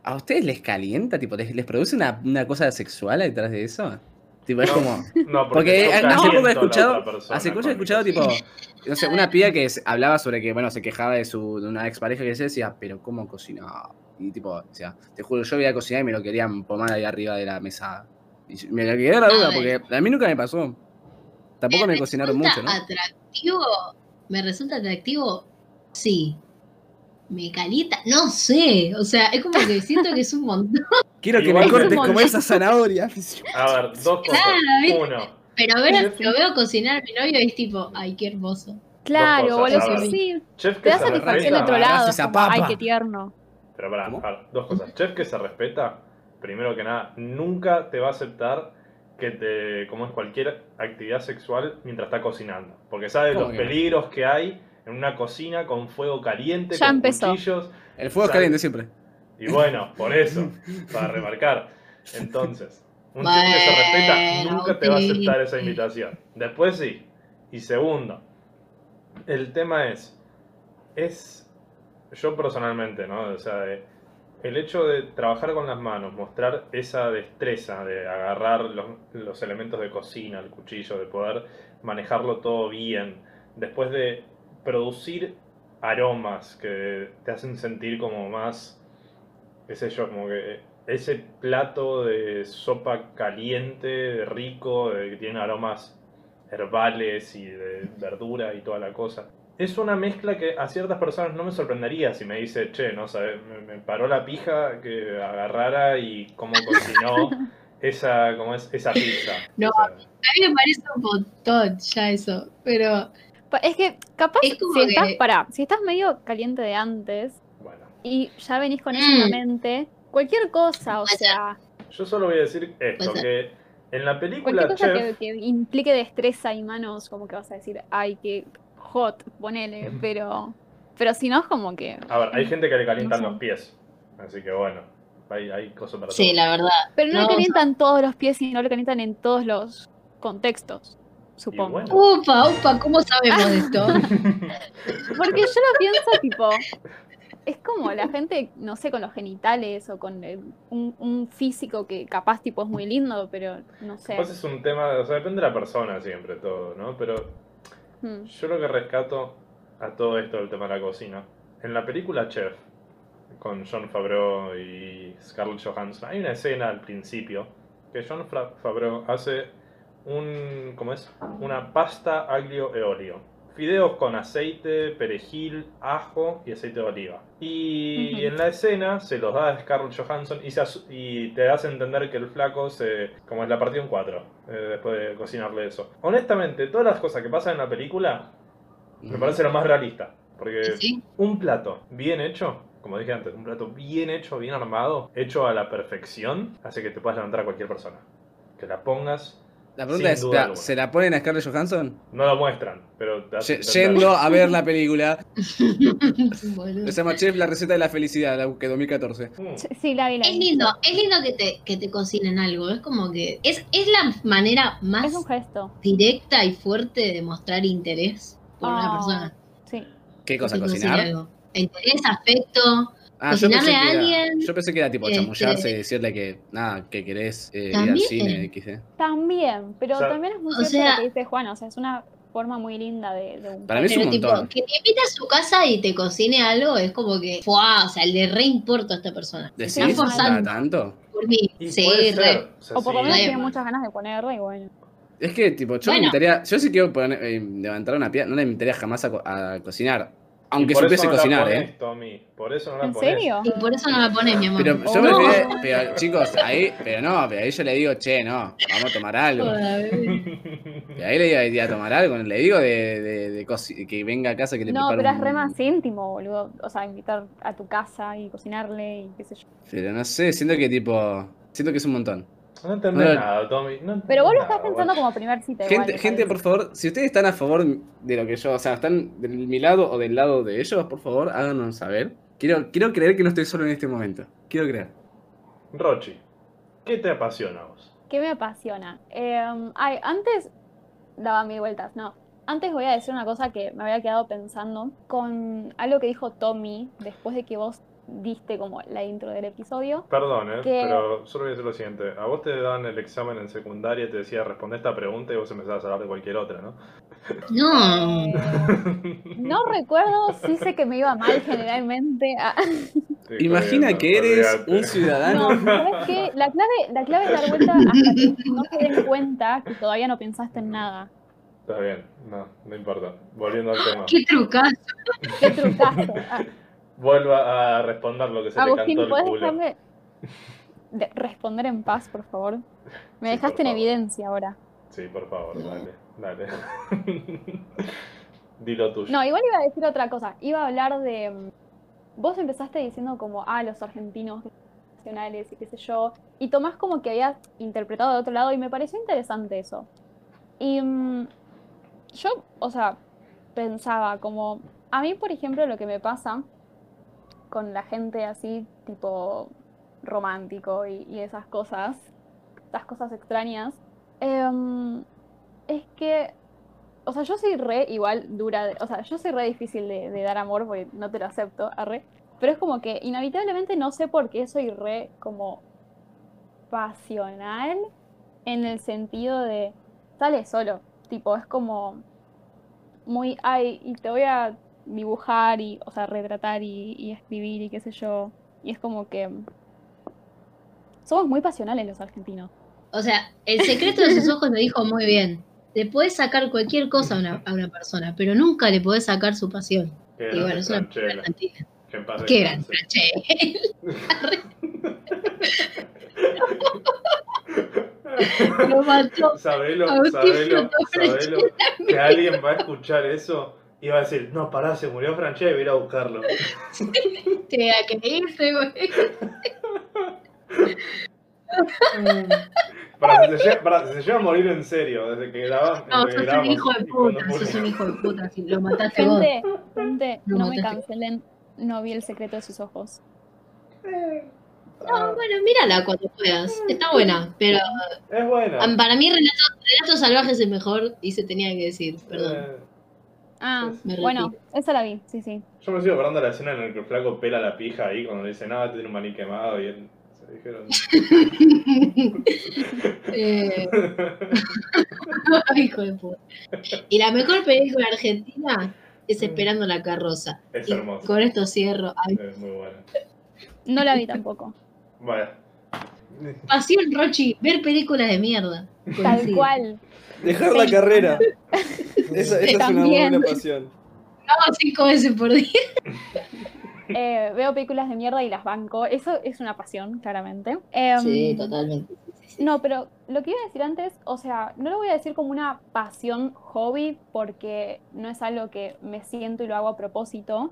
¿A ustedes les calienta? Tipo, ¿les, les produce una, una cosa sexual detrás de eso? Tipo, es No, como... No, Porque yo hace poco he escuchado, persona hace poco he escuchado tipo, no sé, una piba que hablaba sobre que, bueno, se quejaba de su de una expareja que se decía, pero ¿cómo cocinaba? Y tipo, o sea, te juro, yo voy a cocinar y me lo querían pomar ahí arriba de la mesa. Y me quedé la duda, porque a mí nunca me pasó. Tampoco me cocinaron mucho, ¿no? atractivo? ¿Me resulta atractivo? Sí. ¿Me calienta? No sé. O sea, es como que siento que es un montón. Quiero que Igual me cortes como esa zanahoria. A ver, dos cosas. Claro. Uno, Pero ver, lo veo cocinar a mi novio y es tipo, ay, qué hermoso. Claro, boludo, a sí. chef Te que da se satisfacción de respeta. otro lado. como, Ay, qué tierno. Pero pará, dos cosas. Chef que se respeta, primero que nada, nunca te va a aceptar que te como es cualquier actividad sexual mientras está cocinando. Porque sabe ¿Cómo los peligros que hay en una cocina con fuego caliente, Ya con empezó. cuchillos. El fuego es caliente siempre. Y bueno, por eso, para remarcar. Entonces, un chef que se respeta Bueno, nunca te va a aceptar esa invitación. Después sí. Y segundo, el tema es, es, yo personalmente, ¿no? O sea, de- el hecho de trabajar con las manos, mostrar esa destreza de agarrar los, los elementos de cocina, el cuchillo, de poder manejarlo todo bien, después de producir aromas que te hacen sentir como más, qué sé yo, como que ese plato de sopa caliente, rico, que tiene aromas herbales y de verdura y toda la cosa. Es una mezcla que a ciertas personas no me sorprendería si me dice, che, no sabes, me, paró la pija que agarrara y cómo cocinó esa, como es, esa pizza. No. O sea, A mí me parece un montón ya eso, pero Es que capaz Es si estás, que- pará, si estás medio caliente de antes bueno. y ya venís con eso en la Mm. mente, cualquier cosa, o sea, Yo solo voy a decir esto, que en la película cualquier cosa Chef... que, que implique destreza y manos, como que vas a decir, ay, qué hot, ponele, pero pero si no es como que... A ver, hay gente que le calientan No sé. los pies, así que bueno, hay, hay cosas para sí, todos. la verdad. Pero no, No, le calientan todos los pies y no le calientan en todos los contextos, supongo. bueno. Upa, upa, ¿cómo sabemos esto? Porque yo lo pienso tipo, es como la gente, no sé, con los genitales o con el- un, un físico que capaz tipo es muy lindo, pero no sé. Capaz es un tema, o sea, depende de la persona siempre todo, ¿no? Pero Hmm. yo lo que rescato a todo esto del tema de la cocina, en la película Chef, con John Favreau y Scarlett Johansson, hay una escena al principio que John Favreau hace un, ¿cómo es? Una pasta aglio e olio. Fideos con aceite, perejil, ajo y aceite de oliva. Y en la escena se los da a Scarlett Johansson y, se y te hace entender que el flaco se. como es la partió en cuatro. eh, después de cocinarle eso. Honestamente, todas las cosas que pasan en la película me parece lo más realista. Porque Sí, un plato bien hecho, como dije antes, un plato bien hecho, bien armado, hecho a la perfección, hace que te puedas levantar a cualquier persona. Que la pongas, La pregunta Sin es. ¿se la ponen a Scarlett Johansson? no lo muestran, pero Ye-. Yendo a ver la película. Se llama Chef, la receta de la felicidad, la busqué 2014. Mm. Sí, la vi, la Es vi. lindo, es lindo que te, que te cocinen algo. Es como que. Es, es la manera más Es un gesto. directa y fuerte de mostrar interés por una Ah, persona. Sí. ¿Qué cosa? Que ¿Cocinar? Interés, afecto. Ah, yo pensé, que era, alguien, yo pensé que era tipo este- chamullarse y decirle que, nada, que querés eh, ir al cine, XD. También, pero O sea, también es muy cierto sea- lo que dice Juan, o sea, es una forma muy linda de, de un Para mí es Pero un tipo, montón. que te invite a su casa y te cocine algo es como que, ¡fua! O sea, le re importa a esta persona. ¿Decís? está Sí, ¿Cada forzando tanto? por mí. Sí, re. O, sea, O por lo sí. menos tiene muchas ganas de ponerla y bueno. Es que, tipo, yo me Bueno. invitaría, yo sí quiero poner, eh, levantar una piedra, no le invitaría jamás a, co- a cocinar. Aunque supiese cocinar, ¿eh? Tommy, Por eso no la ¿En pones. serio? Y por eso no la pones, mi amor. Pero yo Oh. prefiero, pero chicos, ahí, pero no, pero ahí yo le digo, che, no, vamos a tomar algo. Y ahí le digo, "Iría a tomar algo, le digo de, de, de que venga a casa que le No, pero es re más íntimo, boludo. O sea, invitar a tu casa y cocinarle y qué sé yo. Pero no sé, siento que tipo, siento que es un montón. No entendés nada, Tommy. no entendés Pero vos lo nada, estás pensando como primer cita. igual, Gente, me gente, por favor, si ustedes están a favor de lo que yo, o sea, están de mi lado o del lado de ellos, por favor, háganos saber. Quiero, quiero creer que no estoy solo en este momento. Quiero creer. Rochi, ¿qué te apasiona a vos? ¿Qué me apasiona? Eh, ay, antes daba mil vueltas, no. Antes voy a decir una cosa que me había quedado pensando con algo que dijo Tommy después de que vos diste como la intro del episodio. Perdón, eh, pero solo voy a decir lo siguiente. A vos te daban el examen en secundaria y te decía responder esta pregunta y vos empezabas a hablar de cualquier otra, ¿no? No. Eh, no recuerdo, sí sé que me iba mal generalmente. Ah, Sí, Imagina que eres un ciudadano. No, ¿sabes qué? La clave, la clave es dar vuelta hasta que no se den cuenta que todavía no pensaste en nada. Está bien, no, no importa. Volviendo al tema. Qué trucazo. Qué trucazo. Ah, Vuelva a responder lo que se Agustín, le cantó ¿puedes el culo. dejarme de responder en paz, por favor? Me Sí, dejaste en favor. evidencia ahora. Sí, por favor, dale, dale. Dilo tuyo. No, igual iba a decir otra cosa. Iba a hablar de, vos empezaste diciendo como, ah, los argentinos nacionales y qué sé yo, y Tomás como que había interpretado de otro lado y me pareció interesante eso. Y mm, yo, o sea, pensaba como, a mí por ejemplo lo que me pasa con la gente así, tipo romántico y, y esas cosas, estas cosas extrañas, em, es que, o sea, yo soy re igual dura, de- o sea, yo soy re difícil de, dar amor porque no te lo acepto, arre, pero es como que inevitablemente no sé por qué soy re como pasional en el sentido de sale solo, tipo, es como muy, ay, y te voy a dibujar y, o sea, retratar y, y escribir y qué sé yo, y es como que somos muy pasionales los argentinos. O sea, el secreto de sus ojos lo dijo muy bien. Le podés sacar cualquier cosa a una, a una persona, pero nunca le podés sacar su pasión. Qué Y bueno, es una argentina. Qué gran. Lo mató. Sabelo, sabelo, sabelo, que alguien va a escuchar eso y va a decir, no, pará, se murió Franchella y voy a ir a buscarlo. Tenía que irse, güey. Para, si se, llega, para, si se llega a morir en serio, desde que grabamos. No, sos un hijo de puta, sos murió. un hijo de puta. Si lo mataste vos. Gente, gente, No me cancelen, no vi el secreto de sus ojos. No, bueno, mírala cuando puedas. Está buena, pero es buena. para mí Relatos, Relatos Salvajes es el mejor y se tenía que decir, perdón. Eh, Ah, Me bueno, esa la vi, sí, sí. yo me sigo acordando de la escena en la que el flaco pela la pija ahí cuando le dice, no, este tiene un maní quemado y él se dijeron. Eh, hijo de puta. Y la mejor película argentina es Esperando la carroza. es hermoso. con esto cierro. Ay, Es muy buena. No la vi tampoco. Bueno. pasión, Rochi, ver películas de mierda. Tal cual. Dejar la carrera. Esa, esa es una buena pasión. No, cinco veces por día. Eh, veo películas de mierda y las banco. Eso es una pasión, claramente. Em, Sí, totalmente. No, pero lo que iba a decir antes, o sea, no lo voy a decir como una pasión hobby porque no es algo que me siento y lo hago a propósito,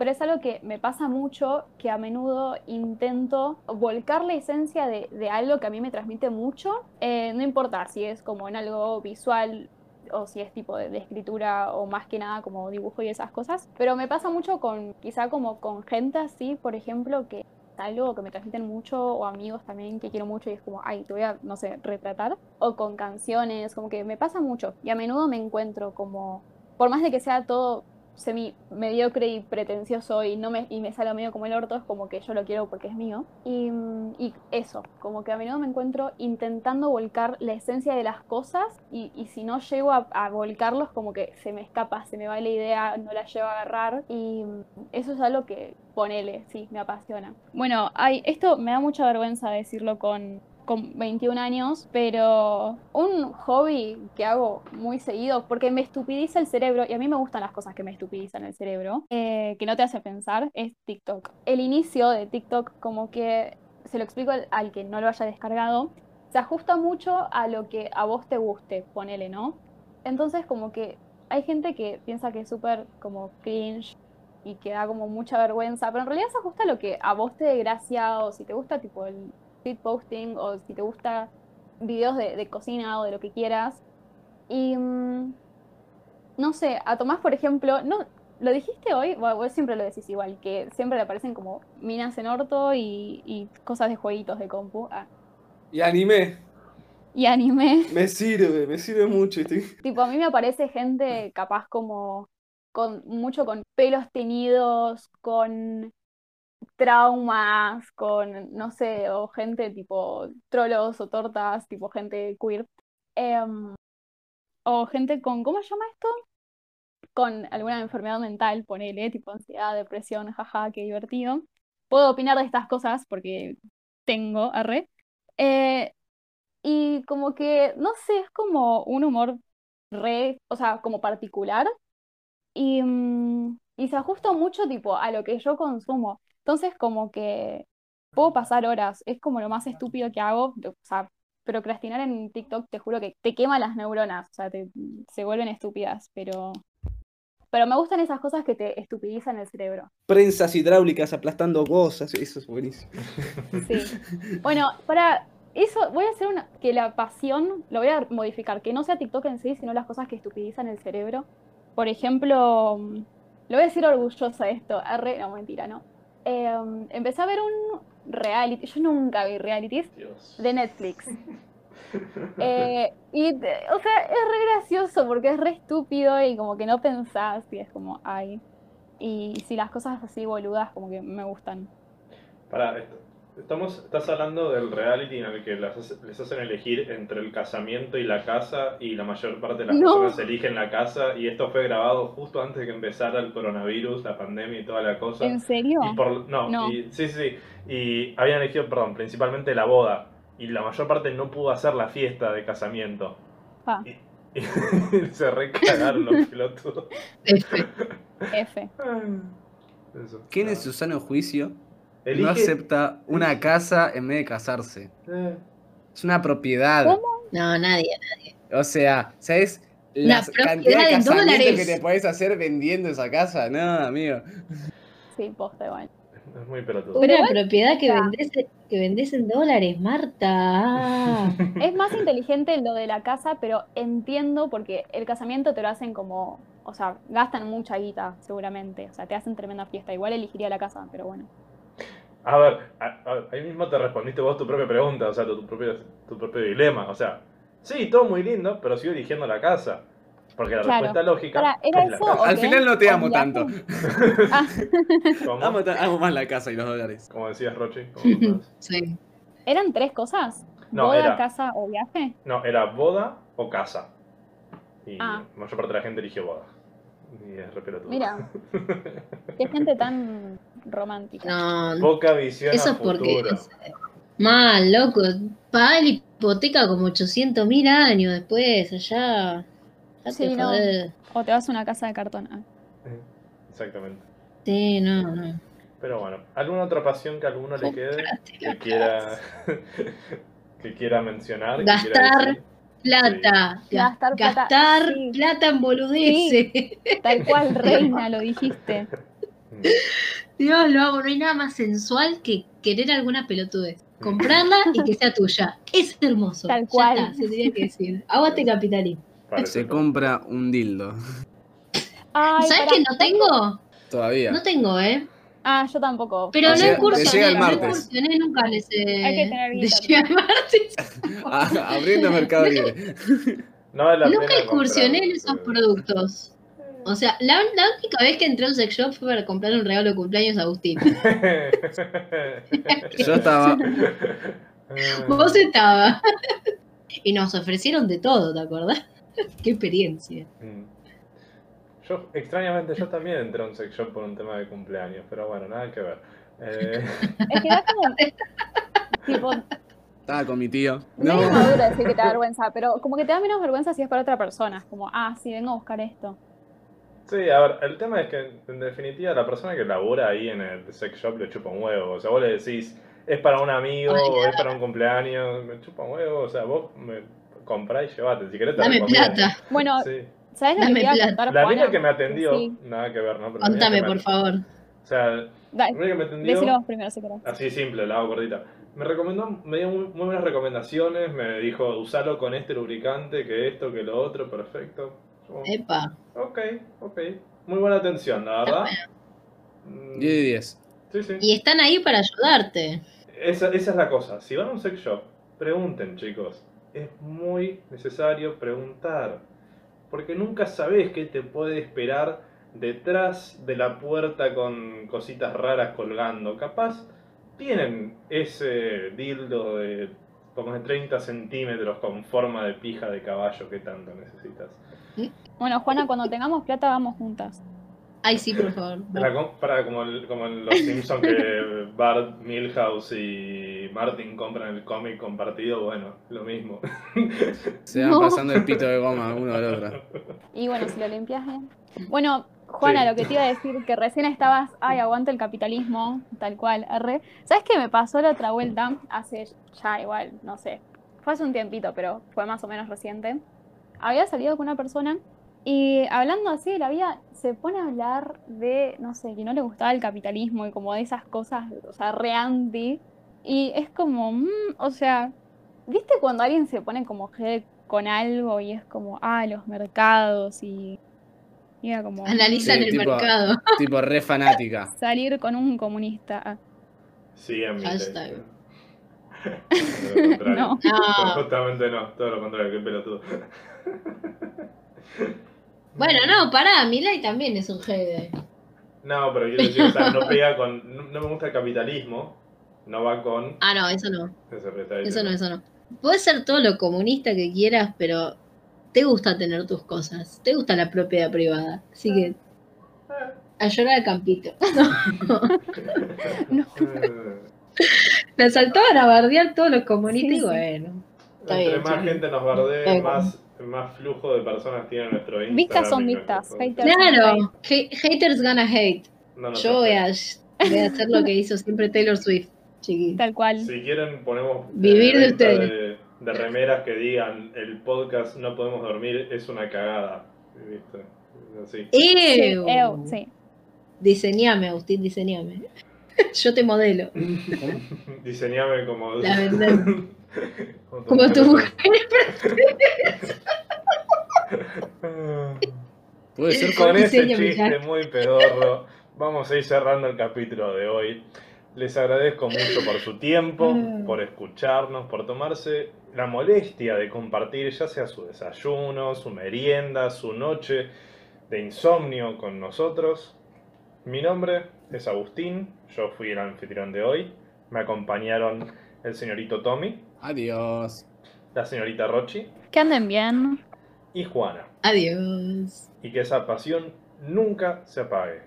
pero es algo que me pasa mucho, que a menudo intento volcar la esencia de, algo que a mí me transmite mucho, eh, no importa si es como en algo visual o si es tipo de, de escritura o más que nada como dibujo y esas cosas, pero me pasa mucho con quizá como con gente así, por ejemplo, que algo que me transmiten mucho o amigos también que quiero mucho y es como, ay, te voy a, no sé, retratar. O con canciones, como que me pasa mucho y a menudo me encuentro como, por más de que sea todo semi mediocre y pretencioso y no me y me sale medio como el orto, es como que yo lo quiero porque es mío. Y, y eso, como que a menudo me encuentro intentando volcar la esencia de las cosas y, y si no llego a, volcarlos como que se me escapa, se me va la idea, no la llevo a agarrar y eso es algo que ponele, sí, me apasiona. Bueno, esto me da mucha vergüenza decirlo con, con 21 años, pero un hobby que hago muy seguido, porque me estupidiza el cerebro, y a mí me gustan las cosas que me estupidizan el cerebro, eh, que no te hace pensar, es TikTok. El inicio de TikTok, como que, se lo explico al, que no lo haya descargado, se ajusta mucho a lo que a vos te guste, ponele, ¿no? Entonces, como que hay gente que piensa que es súper como cringe y que da como mucha vergüenza, pero en realidad se ajusta a lo que a vos te dé gracia o si te gusta tipo el tweet posting o si te gusta videos de, de cocina o de lo que quieras. Y mm, no sé, a Tomás, por ejemplo, no, ¿lo dijiste hoy? Bueno, vos siempre lo decís igual, que siempre le aparecen como minas en orto y, y cosas de jueguitos de compu. Ah, Y anime. y anime. Me sirve, me sirve mucho. Estoy... Tipo, a mí me aparece gente capaz como con mucho con pelos teñidos, con traumas, con, no sé, o gente tipo trolos o tortas, tipo gente queer. Em, o gente con, ¿cómo se llama esto? Con alguna enfermedad mental, ponele, tipo ansiedad, depresión, jaja, qué divertido. Puedo opinar de estas cosas porque tengo, arre. Eh, y como que, no sé, es como un humor re, o sea, como particular. Y, mm, y se ajusta mucho tipo a lo que yo consumo. Entonces como que puedo pasar horas. Es como lo más estúpido que hago. O sea, procrastinar en TikTok te juro que te quema las neuronas. O sea, te, se vuelven estúpidas. Pero Pero me gustan esas cosas que te estupidizan el cerebro. Prensas hidráulicas aplastando cosas, eso es buenísimo. Sí. Bueno, para eso voy a hacer una. Que la pasión lo voy a modificar. Que no sea TikTok en sí, sino las cosas que estupidizan el cerebro. Por ejemplo, mm, lo voy a decir orgullosa de esto. Arre, no, mentira, no. Eh, empecé a ver un reality. Yo nunca vi realities Dios. de Netflix. Eh, y, o sea, es re gracioso porque es re estúpido y como que no pensás y es como, ay. Y si las cosas así boludas como que me gustan. Para, est- estamos, estás hablando del reality en el que las les hacen elegir entre el casamiento y la casa y la mayor parte de las No. personas eligen la casa y esto fue grabado justo antes de que empezara el coronavirus, la pandemia y toda la cosa. ¿En serio? Y por, no, No. y- sí, sí, y habían elegido, perdón, principalmente la boda y la mayor parte no pudo hacer la fiesta de casamiento. Ah. Y, y se recagaron los pelotudos. F. F. Eso. ¿Quién No. su sano juicio Elige- no acepta una casa en vez de casarse? Eh, Es una propiedad. ¿Cómo? No, nadie. O sea, ¿sabes? La propiedad cantidad de dólares. que te podés hacer vendiendo esa casa. No, amigo. Sí, posta igual. es muy pelotudo. Una propiedad que vendés, que vendés en dólares, Marta. Es más inteligente lo de la casa, pero entiendo porque el casamiento te lo hacen como, o sea, gastan mucha guita, seguramente. O sea, te hacen tremenda fiesta. Igual elegiría la casa, pero bueno. A ver, a- a- ahí mismo te respondiste vos tu propia pregunta, o sea, tu, tu propio, tu propio dilema. O sea, sí, todo muy lindo, pero sigo eligiendo la casa. Porque la Claro. respuesta lógica Para, ¿era es la eso casa. o Al final no te ¿O amo tanto. Ah. Amo, más la casa y los dólares. Como decías, Rochi. Sí. ¿Eran tres cosas? No, ¿Boda, era- casa o viaje? No, era boda o casa. Y Ah. la mayor parte de la gente eligió boda. Y es re pelotudo. Mira, qué gente tan romántica. No, Poca visión eso a es porque. futuro. Mal, loco. Pagar la hipoteca como 800 mil años después, allá. Ya Sí, te no. O te vas a una casa de cartón. Ah. Exactamente. Sí, no, no. Pero bueno, ¿alguna otra pasión que a alguno le quede? Que quiera, que quiera mencionar. que quiera Gastar? Plata. Gastar plata, sí. plata en boludeces. Tal cual, reina, lo dijiste. Dios, lo amo. No hay nada más sensual que querer alguna pelotudez. Comprarla y que sea tuya. Es hermoso. Tal Ya cual. está, se tenía que decir. Aguante capitalismo. Se compra un dildo. Ay, ¿Sabes que no tengo? Todavía. No tengo, ¿eh? Ah, yo tampoco. Pero no llega- llega el no martes. nunca en ese. Hay que tener guita, el martes. Ah, abriendo Mercado Libre. No vale la Nunca incursioné en esos productos. O sea, la, la única vez que entré a un sex shop fue para comprar un regalo de cumpleaños a Agustín. Yo estaba. Vos estabas. Y nos ofrecieron de todo, ¿te acordás? Qué experiencia. Mm. Yo, extrañamente, yo también entré a un sex shop por un tema de cumpleaños, pero bueno, nada que ver. Eh, Es que da como. tipo, Estaba con mi tío. medio No. maduro decir que te da vergüenza, pero como que te da menos vergüenza si es para otra persona. Es como, ah, sí, vengo a buscar esto. sí, a ver, el tema es que, en definitiva, la persona que labura ahí en el sex shop le chupa un huevo. O sea, vos le decís, es para un amigo Ay, o es para un cumpleaños, me chupa un huevo. O sea, vos me comprás y llevate. Si querés te Dame recomiendo. plata. Bueno, Sí. ¿Sabes lo Dame contar, La Juana? mina que me atendió, Sí. nada que ver, ¿no? Pero Contame, que me- por favor. O sea, Dale, que me atendió. decilo primero si querés. Así simple, la hago cortita. Me recomendó, me dio muy, muy buenas recomendaciones, me dijo usalo con este lubricante, que esto, que lo otro, perfecto. Yo, Epa. ok, ok. Muy buena atención, la verdad. Mm, 10 de 10. Sí, sí. Y están ahí para ayudarte. Esa, esa es la cosa. Si van a un sex shop, pregunten, chicos. Es muy necesario preguntar. Porque nunca sabes qué te puede esperar detrás de la puerta con cositas raras colgando. Capaz tienen ese dildo de como de 30 centímetros con forma de pija de caballo que tanto necesitas. Bueno, Juana, cuando tengamos plata vamos juntas. Ay, sí, por favor. Para, com- para como, el- como en los Simpsons que Bart, Milhouse y Martin compran el cómic compartido, bueno, lo mismo. Se van No. pasando el pito de goma uno al otro. Y bueno, si lo limpias bien. Bueno, Juana, Sí. lo que te iba a decir, que recién estabas, ay, aguanta el capitalismo, tal cual, arre. ¿Sabes qué me pasó la otra vuelta? Hace ya igual, no sé. Fue hace un tiempito, pero fue más o menos reciente. Había salido con una persona Y hablando así de la vida, se pone a hablar de, no sé, que no le gustaba el capitalismo y como de esas cosas, o sea, re anti. Y es como, mm, o sea, ¿viste cuando alguien se pone como head con algo y es como, ah, los mercados y, y era como Analizan Sí, el tipo- mercado. Tipo re fanática. salir con un comunista. Sí, en mi Hashtag. texto. Todo lo contrario. No. No. Justamente no, todo lo contrario, qué pelotudo. Bueno, no, pará, Milay también es un hater. No, pero quiero decir, o sea, no pega con. No, no me gusta el capitalismo, no va con. Ah, no, eso no. Eso, no, eso no. Puedes ser todo lo comunista que quieras, pero te gusta tener tus cosas. Te gusta la propiedad privada. Así que a llorar al campito. No. Me saltaban a bardear todos los comunistas Sí, y bueno. Está Entre bien, más chico. gente nos bardee, más, más flujo de personas tiene nuestro Instagram. Vistas son vistas, haters. Claro, ha- haters gonna hate. No, no, Yo voy a, perfecto. voy a hacer lo que hizo siempre Taylor Swift, chiquita. Tal cual. Si quieren, ponemos. Vivir de ustedes. De, de remeras que digan el podcast No Podemos Dormir es una cagada. ¿Viste? Así. Sí, ¡Ew! ew, sí. Diseñame, Agustín, diseñame. Yo te modelo. Diseñame como. La. Como tu mujer. Puede ser Con ese chiste muy pedorro, vamos a ir cerrando el capítulo de hoy. Les agradezco mucho por su tiempo, Mm. por escucharnos, por tomarse la molestia de compartir ya sea su desayuno, su merienda, su noche de insomnio con nosotros. Mi nombre es Agustín, yo fui el anfitrión de hoy. Me acompañaron el señorito Tommy, Adiós. la señorita Rochi Que anden bien. y Juana. Adiós. Y que esa pasión nunca se apague.